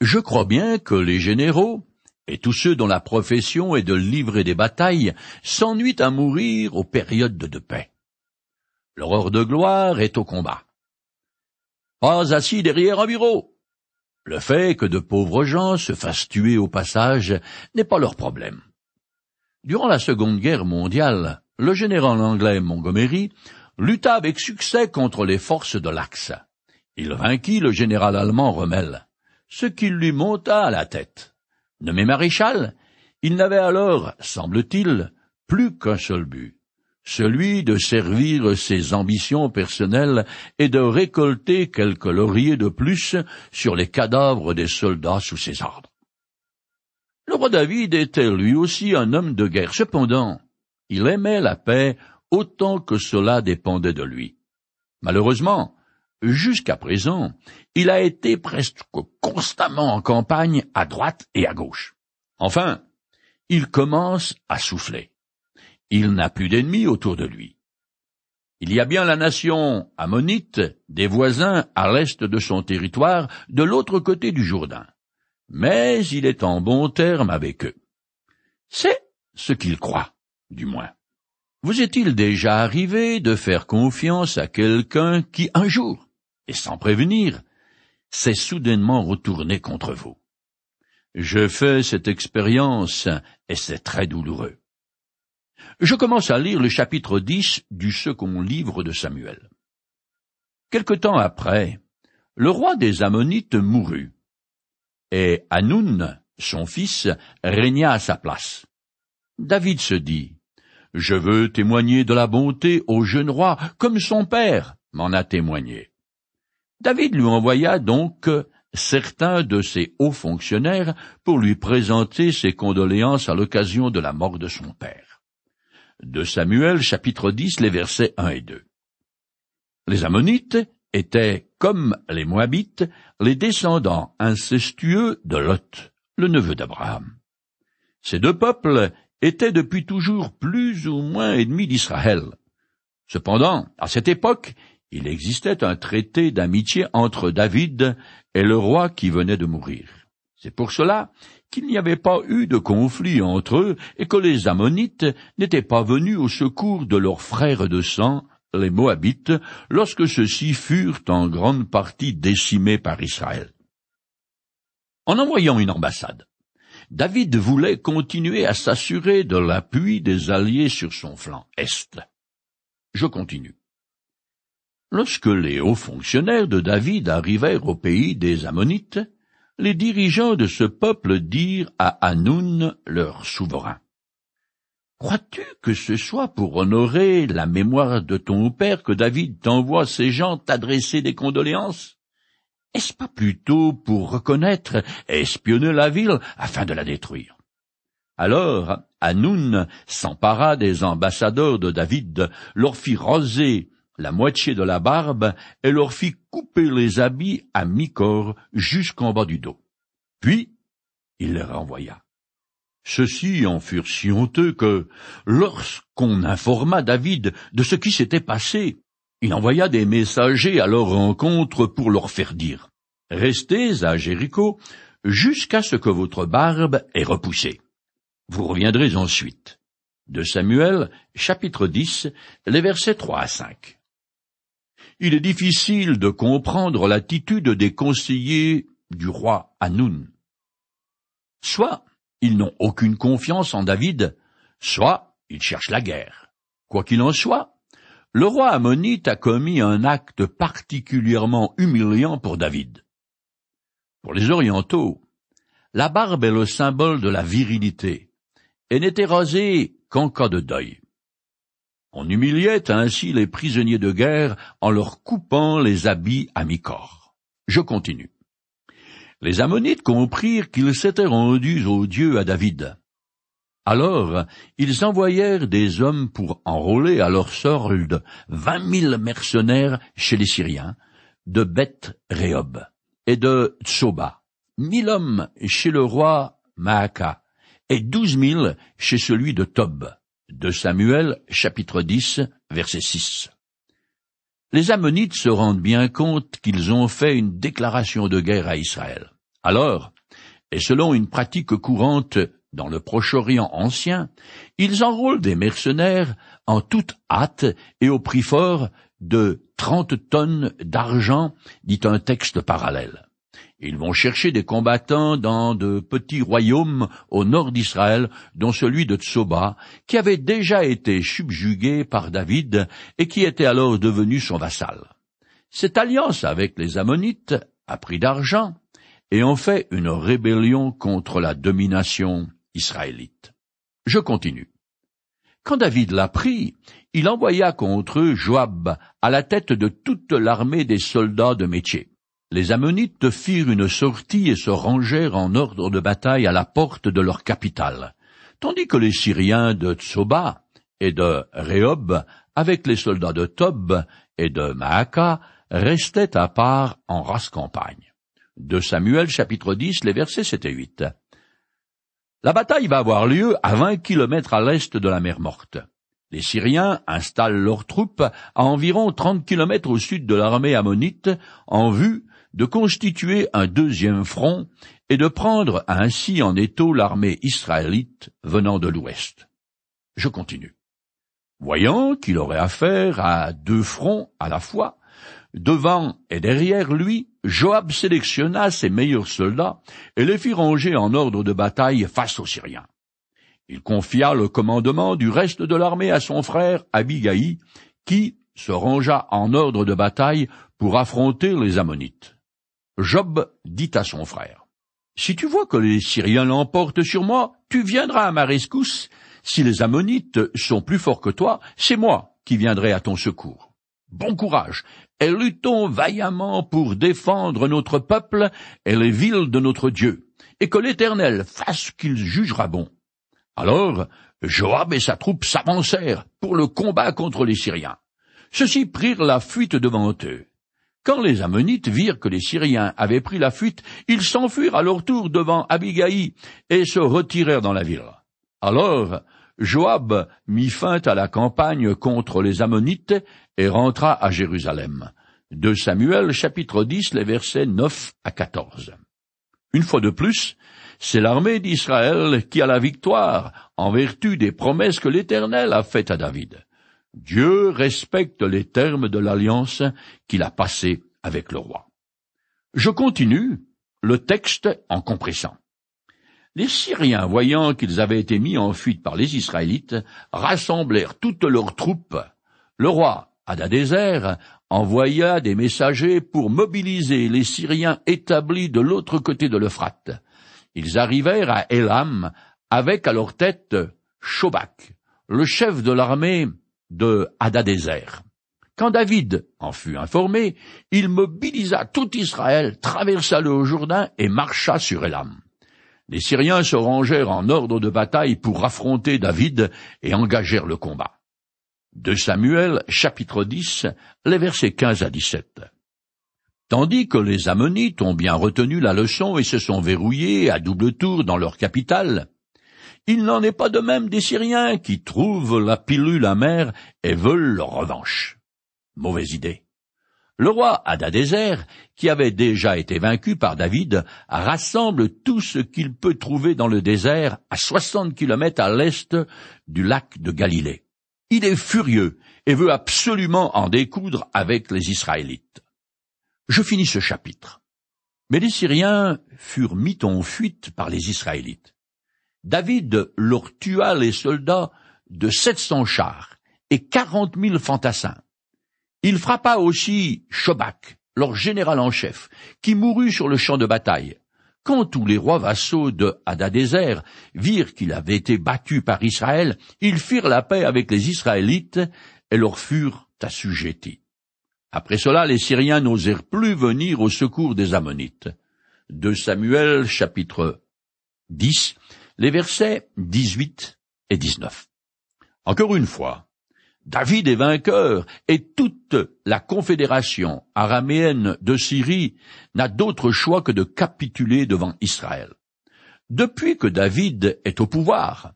Je crois bien que les généraux, et tous ceux dont la profession est de livrer des batailles, s'ennuient à mourir aux périodes de paix. Leur de gloire est au combat. Pas assis derrière un bureau. Le fait que de pauvres gens se fassent tuer au passage n'est pas leur problème. Durant la Seconde Guerre mondiale, le général anglais Montgomery lutta avec succès contre les forces de l'Axe. Il vainquit le général allemand Rommel, ce qui lui monta à la tête. Nommé maréchal, il n'avait alors, semble-t-il, plus qu'un seul but, celui de servir ses ambitions personnelles et de récolter quelques lauriers de plus sur les cadavres des soldats sous ses ordres. Le roi David était lui aussi un homme de guerre. Cependant, il aimait la paix autant que cela dépendait de lui. Malheureusement, jusqu'à présent, il a été presque constamment en campagne à droite et à gauche. Enfin, il commence à souffler. Il n'a plus d'ennemis autour de lui. Il y a bien la nation ammonite des voisins à l'est de son territoire, de l'autre côté du Jourdain. Mais il est en bon terme avec eux. C'est ce qu'il croit, du moins. Vous est-il déjà arrivé de faire confiance à quelqu'un qui, un jour, et sans prévenir, s'est soudainement retourné contre vous? Je fais cette expérience, et c'est très douloureux. Je commence à lire le chapitre 10 du second livre de Samuel. Quelque temps après, le roi des Ammonites mourut, et Hanoun, son fils, régna à sa place. David se dit, je veux témoigner de la bonté au jeune roi, comme son père m'en a témoigné. David lui envoya donc certains de ses hauts fonctionnaires pour lui présenter ses condoléances à l'occasion de la mort de son père. De Samuel chapitre 10 les versets 1 et 2. Les Ammonites étaient, comme les Moabites, les descendants incestueux de Lot, le neveu d'Abraham. Ces deux peuples était depuis toujours plus ou moins ennemi d'Israël. Cependant, à cette époque, il existait un traité d'amitié entre David et le roi qui venait de mourir. C'est pour cela qu'il n'y avait pas eu de conflit entre eux et que les Ammonites n'étaient pas venus au secours de leurs frères de sang, les Moabites, lorsque ceux-ci furent en grande partie décimés par Israël. En envoyant une ambassade, David voulait continuer à s'assurer de l'appui des Alliés sur son flanc Est. Je continue. Lorsque les hauts fonctionnaires de David arrivèrent au pays des Ammonites, les dirigeants de ce peuple dirent à Hanoun, leur souverain. Crois-tu que ce soit pour honorer la mémoire de ton père que David t'envoie ces gens t'adresser des condoléances? Est-ce pas plutôt pour reconnaître et espionner la ville afin de la détruire? Alors, Hanoun s'empara des ambassadeurs de David, leur fit roser la moitié de la barbe et leur fit couper les habits à mi-corps jusqu'en bas du dos. Puis, il les renvoya. Ceux-ci en furent si honteux que, lorsqu'on informa David de ce qui s'était passé, il envoya des messagers à leur rencontre pour leur faire dire Restez à Jéricho jusqu'à ce que votre barbe ait repoussé. Vous reviendrez ensuite. De Samuel, chapitre 10, les versets 3 à 5. Il est difficile de comprendre l'attitude des conseillers du roi Hanoun. Soit ils n'ont aucune confiance en David, soit ils cherchent la guerre. Quoi qu'il en soit, le roi ammonite a commis un acte particulièrement humiliant pour David. Pour les orientaux, la barbe est le symbole de la virilité, et n'était rasée qu'en cas de deuil. On humiliait ainsi les prisonniers de guerre en leur coupant les habits à mi-corps. Je continue. Les Ammonites comprirent qu'ils s'étaient rendus au Dieu à David, alors ils envoyèrent des hommes pour enrôler à leur solde vingt mille mercenaires chez les Syriens, de Beth Rehob et de Tsoba, mille hommes chez le roi Maaka, et douze mille chez celui de Tob. De Samuel, chapitre 10, verset 6. Les Ammonites se rendent bien compte qu'ils ont fait une déclaration de guerre à Israël. Alors, et selon une pratique courante dans le Proche-Orient ancien, ils enrôlent des mercenaires en toute hâte et au prix fort de trente tonnes d'argent, dit un texte parallèle. Ils vont chercher des combattants dans de petits royaumes au nord d'Israël, dont celui de Tsoba, qui avait déjà été subjugué par David et qui était alors devenu son vassal. Cette alliance avec les Ammonites a pris d'argent et en fait une rébellion contre la domination israélite. Je continue. Quand David l'apprit, il envoya contre eux Joab à la tête de toute l'armée des soldats de métier les Ammonites firent une sortie et se rangèrent en ordre de bataille à la porte de leur capitale, tandis que les Syriens de Tsoba et de Rehob, avec les soldats de Tob et de Maaka, restaient à part en race campagne. De Samuel chapitre 10, les versets 7 et 8. La bataille va avoir lieu à vingt kilomètres à l'est de la mer Morte. Les Syriens installent leurs troupes à environ trente kilomètres au sud de l'armée ammonite en vue de constituer un deuxième front et de prendre ainsi en étau l'armée israélite venant de l'ouest. Je continue. Voyant qu'il aurait affaire à deux fronts à la fois, devant et derrière lui, Joab sélectionna ses meilleurs soldats et les fit ranger en ordre de bataille face aux Syriens. Il confia le commandement du reste de l'armée à son frère Abigaï, qui se rangea en ordre de bataille pour affronter les Ammonites. Job dit à son frère, Si tu vois que les Syriens l'emportent sur moi, tu viendras à ma rescousse. Si les Ammonites sont plus forts que toi, c'est moi qui viendrai à ton secours. Bon courage, et luttons vaillamment pour défendre notre peuple et les villes de notre Dieu, et que l'Éternel fasse ce qu'il jugera bon. Alors, Joab et sa troupe s'avancèrent pour le combat contre les Syriens. Ceux-ci prirent la fuite devant eux. Quand les Ammonites virent que les Syriens avaient pris la fuite, ils s'enfuirent à leur tour devant Abigaï et se retirèrent dans la ville. Alors Joab mit fin à la campagne contre les Ammonites et rentra à Jérusalem. De Samuel chapitre 10 les versets 9 à 14. Une fois de plus, c'est l'armée d'Israël qui a la victoire en vertu des promesses que l'Éternel a faites à David. Dieu respecte les termes de l'alliance qu'il a passée avec le roi. Je continue le texte en compressant. Les Syriens, voyant qu'ils avaient été mis en fuite par les Israélites, rassemblèrent toutes leurs troupes. Le roi Adadézer envoya des messagers pour mobiliser les Syriens établis de l'autre côté de l'Euphrate. Ils arrivèrent à Elam avec à leur tête Shobak, le chef de l'armée de Hadadézer. Quand David en fut informé, il mobilisa tout Israël, traversa le Jourdain et marcha sur Elam. Les Syriens se rangèrent en ordre de bataille pour affronter David et engagèrent le combat. De Samuel, chapitre 10, les versets 15 à 17. Tandis que les Ammonites ont bien retenu la leçon et se sont verrouillés à double tour dans leur capitale, il n'en est pas de même des Syriens qui trouvent la pilule amère et veulent leur revanche. Mauvaise idée. Le roi Hadadézer, qui avait déjà été vaincu par David, rassemble tout ce qu'il peut trouver dans le désert à soixante kilomètres à l'est du lac de Galilée. Il est furieux et veut absolument en découdre avec les Israélites. Je finis ce chapitre. Mais les Syriens furent mis en fuite par les Israélites. David leur tua les soldats de sept cents chars et quarante mille fantassins. Il frappa aussi Shobak, leur général en chef, qui mourut sur le champ de bataille. Quand tous les rois vassaux de Hadadézer virent qu'il avait été battu par Israël, ils firent la paix avec les Israélites et leur furent assujettis. Après cela, les Syriens n'osèrent plus venir au secours des Ammonites. De Samuel chapitre 10, les versets 18 et 19. Encore une fois, David est vainqueur et toute la confédération araméenne de Syrie n'a d'autre choix que de capituler devant Israël. Depuis que David est au pouvoir,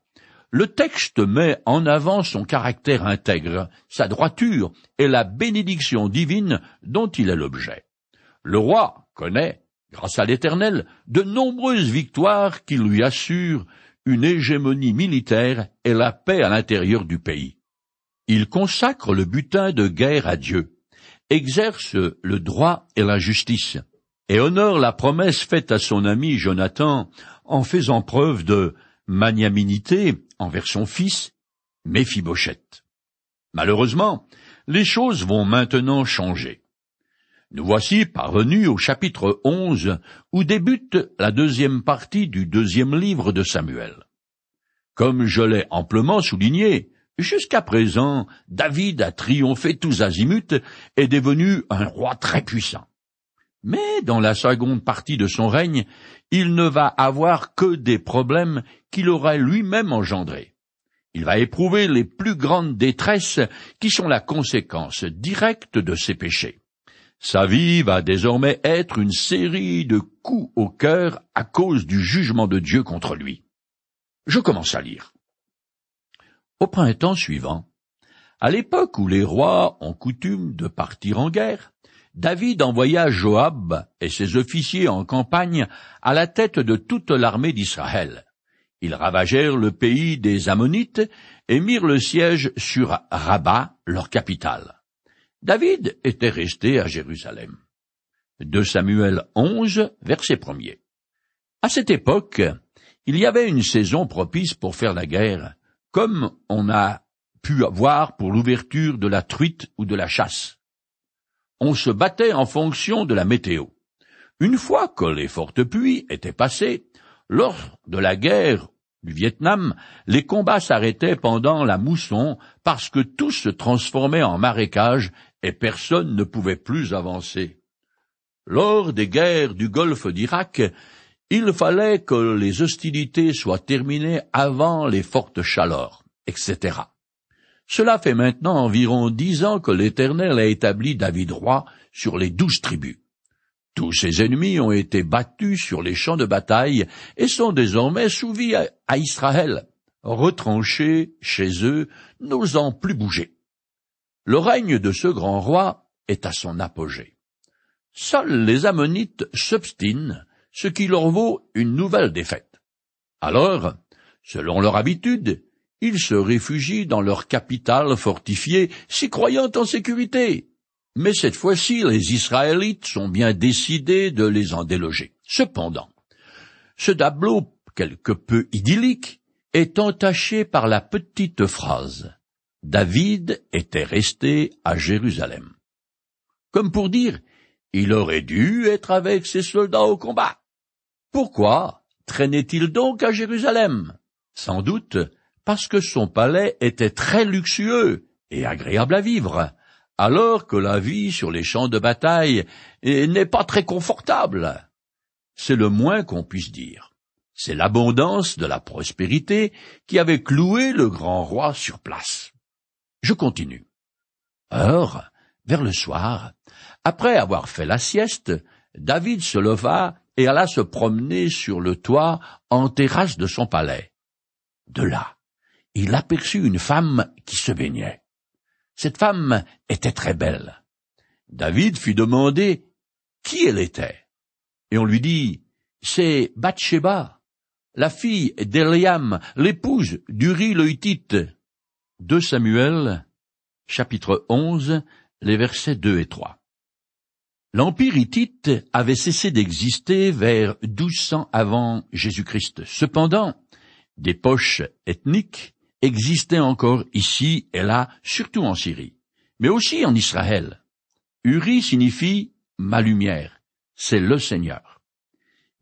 le texte met en avant son caractère intègre, sa droiture et la bénédiction divine dont il est l'objet. Le roi connaît grâce à l'Éternel, de nombreuses victoires qui lui assurent une hégémonie militaire et la paix à l'intérieur du pays. Il consacre le butin de guerre à Dieu, exerce le droit et la justice, et honore la promesse faite à son ami Jonathan en faisant preuve de magnanimité envers son fils, Méphibosheth. Malheureusement, les choses vont maintenant changer. Nous voici parvenus au chapitre onze où débute la deuxième partie du deuxième livre de Samuel. Comme je l'ai amplement souligné, jusqu'à présent, David a triomphé tous azimuts et est devenu un roi très puissant. Mais dans la seconde partie de son règne, il ne va avoir que des problèmes qu'il aura lui-même engendrés. Il va éprouver les plus grandes détresses qui sont la conséquence directe de ses péchés. Sa vie va désormais être une série de coups au cœur à cause du jugement de Dieu contre lui. Je commence à lire. Au printemps suivant, à l'époque où les rois ont coutume de partir en guerre, David envoya Joab et ses officiers en campagne à la tête de toute l'armée d'Israël. Ils ravagèrent le pays des Ammonites et mirent le siège sur Rabat, leur capitale. David était resté à Jérusalem. De Samuel 11, verset 1 À cette époque, il y avait une saison propice pour faire la guerre, comme on a pu voir pour l'ouverture de la truite ou de la chasse. On se battait en fonction de la météo. Une fois que les fortes pluies étaient passées, lors de la guerre du Vietnam, les combats s'arrêtaient pendant la mousson parce que tout se transformait en marécage et personne ne pouvait plus avancer. Lors des guerres du golfe d'Irak, il fallait que les hostilités soient terminées avant les fortes chaleurs, etc. Cela fait maintenant environ dix ans que l'Éternel a établi David roi sur les douze tribus. Tous ses ennemis ont été battus sur les champs de bataille et sont désormais soumis à Israël, retranchés chez eux, n'osant plus bouger. Le règne de ce grand roi est à son apogée. Seuls les Ammonites s'obstinent, ce qui leur vaut une nouvelle défaite. Alors, selon leur habitude, ils se réfugient dans leur capitale fortifiée, s'y croyant en sécurité. Mais cette fois-ci, les Israélites sont bien décidés de les en déloger. Cependant, ce tableau quelque peu idyllique est entaché par la petite phrase David était resté à Jérusalem. Comme pour dire, il aurait dû être avec ses soldats au combat. Pourquoi traînait-il donc à Jérusalem? Sans doute parce que son palais était très luxueux et agréable à vivre, alors que la vie sur les champs de bataille n'est pas très confortable. C'est le moins qu'on puisse dire. C'est l'abondance de la prospérité qui avait cloué le grand roi sur place. Je continue. Or, vers le soir, après avoir fait la sieste, David se leva et alla se promener sur le toit en terrasse de son palais. De là, il aperçut une femme qui se baignait. Cette femme était très belle. David fit demander qui elle était. Et on lui dit, c'est Bathsheba, la fille d'Eliam, l'épouse d'Uri le Hittite. 2 Samuel, chapitre 11, les versets 2 et 3. L'Empire hittite avait cessé d'exister vers 1200 avant Jésus-Christ. Cependant, des poches ethniques existaient encore ici et là, surtout en Syrie, mais aussi en Israël. Uri signifie ma lumière, c'est le Seigneur.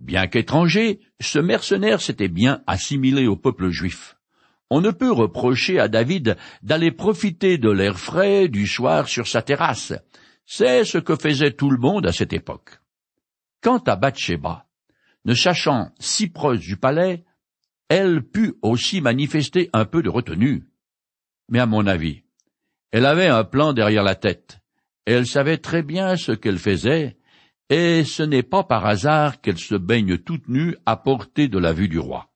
Bien qu'étranger, ce mercenaire s'était bien assimilé au peuple juif. On ne peut reprocher à David d'aller profiter de l'air frais du soir sur sa terrasse. C'est ce que faisait tout le monde à cette époque. Quant à Bathsheba, ne sachant si proche du palais, elle put aussi manifester un peu de retenue. Mais à mon avis, elle avait un plan derrière la tête. Elle savait très bien ce qu'elle faisait, et ce n'est pas par hasard qu'elle se baigne toute nue à portée de la vue du roi.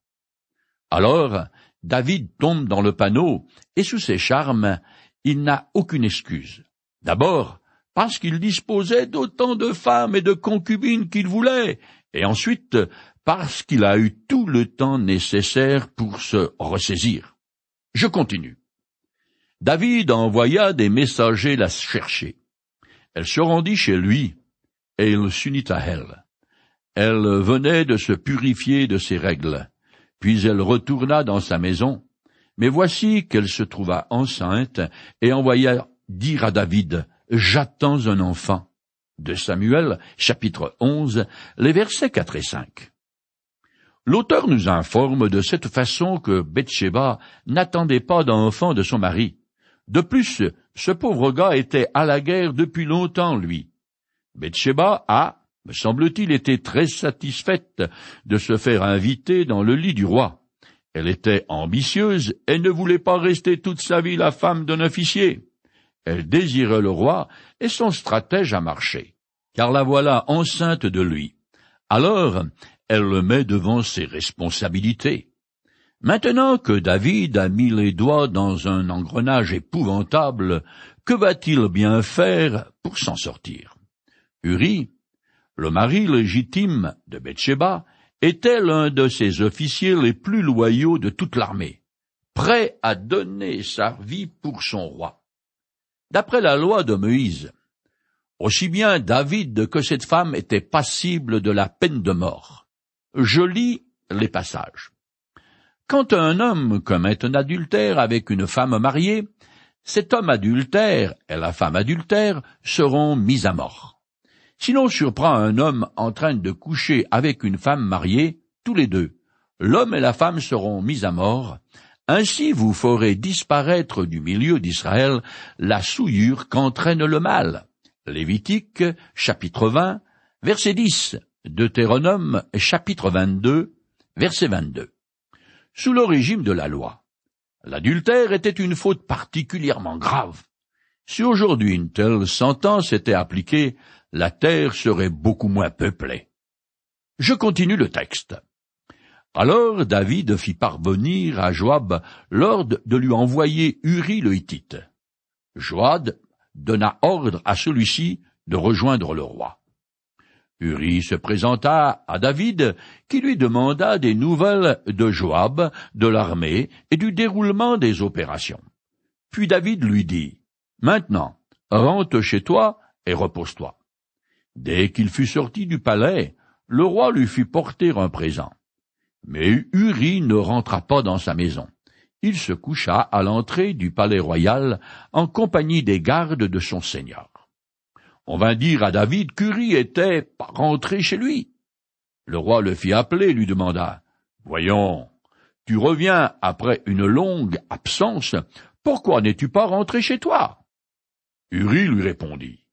Alors, David tombe dans le panneau, et sous ses charmes, il n'a aucune excuse. D'abord, parce qu'il disposait d'autant de femmes et de concubines qu'il voulait, et ensuite parce qu'il a eu tout le temps nécessaire pour se ressaisir. Je continue. David envoya des messagers la chercher. Elle se rendit chez lui, et il s'unit à elle. Elle venait de se purifier de ses règles, puis elle retourna dans sa maison, mais voici qu'elle se trouva enceinte et envoya dire à David, J'attends un enfant. De Samuel, chapitre 11, les versets 4 et 5. L'auteur nous informe de cette façon que Bathsheba n'attendait pas d'enfant de son mari. De plus, ce pauvre gars était à la guerre depuis longtemps, lui. A, me semble-t-il, été très satisfaite de se faire inviter dans le lit du roi. Elle était ambitieuse et ne voulait pas rester toute sa vie la femme d'un officier. Elle désirait le roi et son stratège a marché, car la voilà enceinte de lui. Alors, elle le met devant ses responsabilités. Maintenant que David a mis les doigts dans un engrenage épouvantable, que va-t-il bien faire pour s'en sortir? Uri, le mari légitime de Bathsheba, était l'un de ses officiers les plus loyaux de toute l'armée, prêt à donner sa vie pour son roi. D'après la loi de Moïse, aussi bien David que cette femme étaient passibles de la peine de mort. Je lis les passages. Quand un homme commet un adultère avec une femme mariée, cet homme adultère et la femme adultère seront mis à mort. Si l'on surprend un homme en train de coucher avec une femme mariée, tous les deux, l'homme et la femme seront mis à mort, ainsi vous ferez disparaître du milieu d'Israël la souillure qu'entraîne le mal. Lévitique, chapitre 20, verset 10, Deutéronome, chapitre 22, verset 22. Sous le régime de la loi, l'adultère était une faute particulièrement grave. Si aujourd'hui une telle sentence était appliquée, la terre serait beaucoup moins peuplée. Je continue le texte. Alors David fit parvenir à Joab l'ordre de lui envoyer Uri le Hittite. Joab donna ordre à celui-ci de rejoindre le roi. Uri se présenta à David, qui lui demanda des nouvelles de Joab, de l'armée et du déroulement des opérations. Puis David lui dit, Maintenant, rentre chez toi et repose-toi. Dès qu'il fut sorti du palais, le roi lui fit porter un présent. Mais Uri ne rentra pas dans sa maison. Il se coucha à l'entrée du palais royal en compagnie des gardes de son seigneur. On vint dire à David qu'Uri était rentré chez lui. Le roi le fit appeler et lui demanda Voyons, tu reviens après une longue absence, pourquoi n'es-tu pas rentré chez toi? Uri lui répondit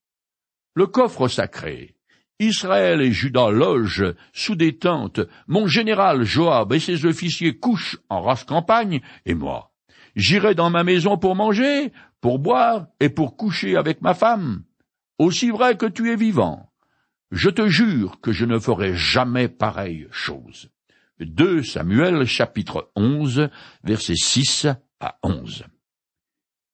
le coffre sacré. Israël et Judas logent sous des tentes, mon général Joab et ses officiers couchent en race campagne, et moi, j'irai dans ma maison pour manger, pour boire et pour coucher avec ma femme. Aussi vrai que tu es vivant, je te jure que je ne ferai jamais pareille chose. 2 Samuel chapitre 11 versets 6 à 11.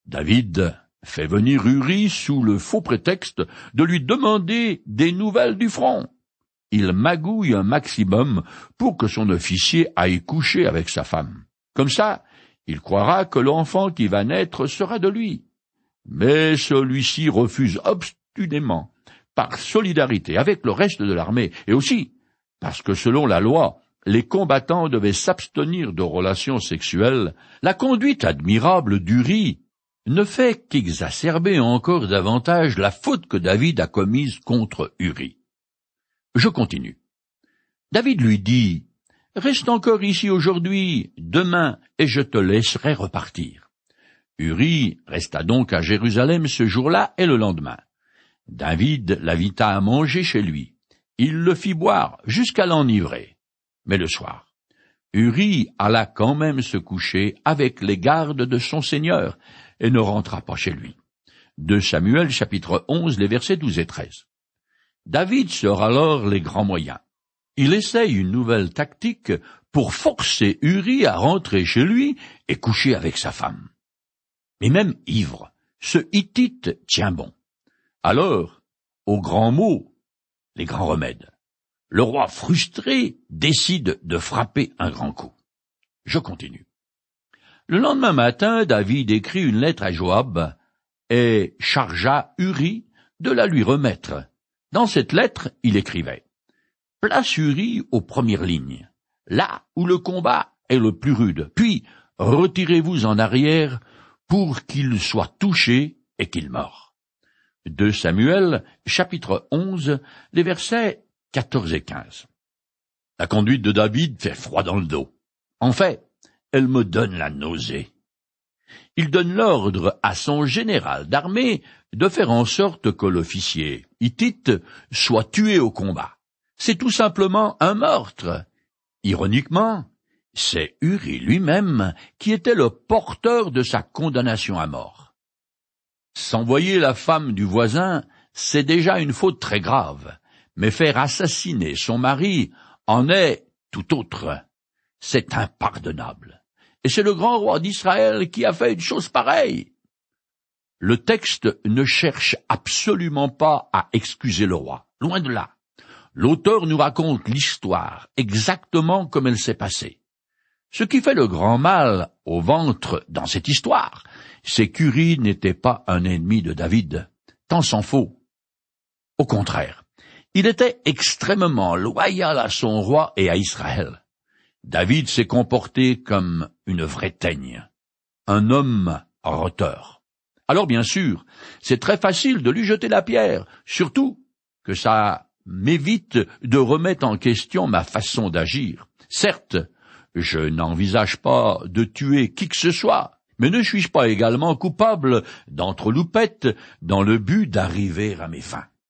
David fait venir Uri sous le faux prétexte de lui demander des nouvelles du front. Il magouille un maximum pour que son officier aille coucher avec sa femme. Comme ça, il croira que l'enfant qui va naître sera de lui. Mais celui-ci refuse obstinément, par solidarité avec le reste de l'armée, et aussi parce que selon la loi, les combattants devaient s'abstenir de relations sexuelles, la conduite admirable d'Uri ne fait qu'exacerber encore davantage la faute que David a commise contre Uri. Je continue. David lui dit, Reste encore ici aujourd'hui, demain, et je te laisserai repartir. Uri resta donc à Jérusalem ce jour-là et le lendemain. David l'invita à manger chez lui. Il le fit boire jusqu'à l'enivrer. Mais le soir, Uri alla quand même se coucher avec les gardes de son seigneur, et ne rentra pas chez lui. De Samuel chapitre 11 les versets 12 et 13. David sort alors les grands moyens. Il essaye une nouvelle tactique pour forcer Uri à rentrer chez lui et coucher avec sa femme. Mais même ivre, ce Hittite tient bon. Alors, aux grands mots, les grands remèdes, le roi frustré décide de frapper un grand coup. Je continue. Le lendemain matin, David écrit une lettre à Joab et chargea Uri de la lui remettre. Dans cette lettre, il écrivait Place Uri aux premières lignes, là où le combat est le plus rude, puis retirez-vous en arrière pour qu'il soit touché et qu'il meure. De Samuel, chapitre 11, les versets 14 et 15. La conduite de David fait froid dans le dos. En fait, elle me donne la nausée. Il donne l'ordre à son général d'armée de faire en sorte que l'officier hittite soit tué au combat. C'est tout simplement un meurtre. Ironiquement, c'est Uri lui-même qui était le porteur de sa condamnation à mort. S'envoyer la femme du voisin, c'est déjà une faute très grave, mais faire assassiner son mari en est tout autre. C'est impardonnable. Et c'est le grand roi d'Israël qui a fait une chose pareille. Le texte ne cherche absolument pas à excuser le roi, loin de là. L'auteur nous raconte l'histoire exactement comme elle s'est passée. Ce qui fait le grand mal au ventre dans cette histoire, c'est qu'Uri n'était pas un ennemi de David, tant s'en faut. Au contraire, il était extrêmement loyal à son roi et à Israël. David s'est comporté comme une vraie teigne, un homme roteur. Alors bien sûr, c'est très facile de lui jeter la pierre, surtout que ça m'évite de remettre en question ma façon d'agir. Certes, je n'envisage pas de tuer qui que ce soit, mais ne suis-je pas également coupable d'entreloupette dans le but d'arriver à mes fins?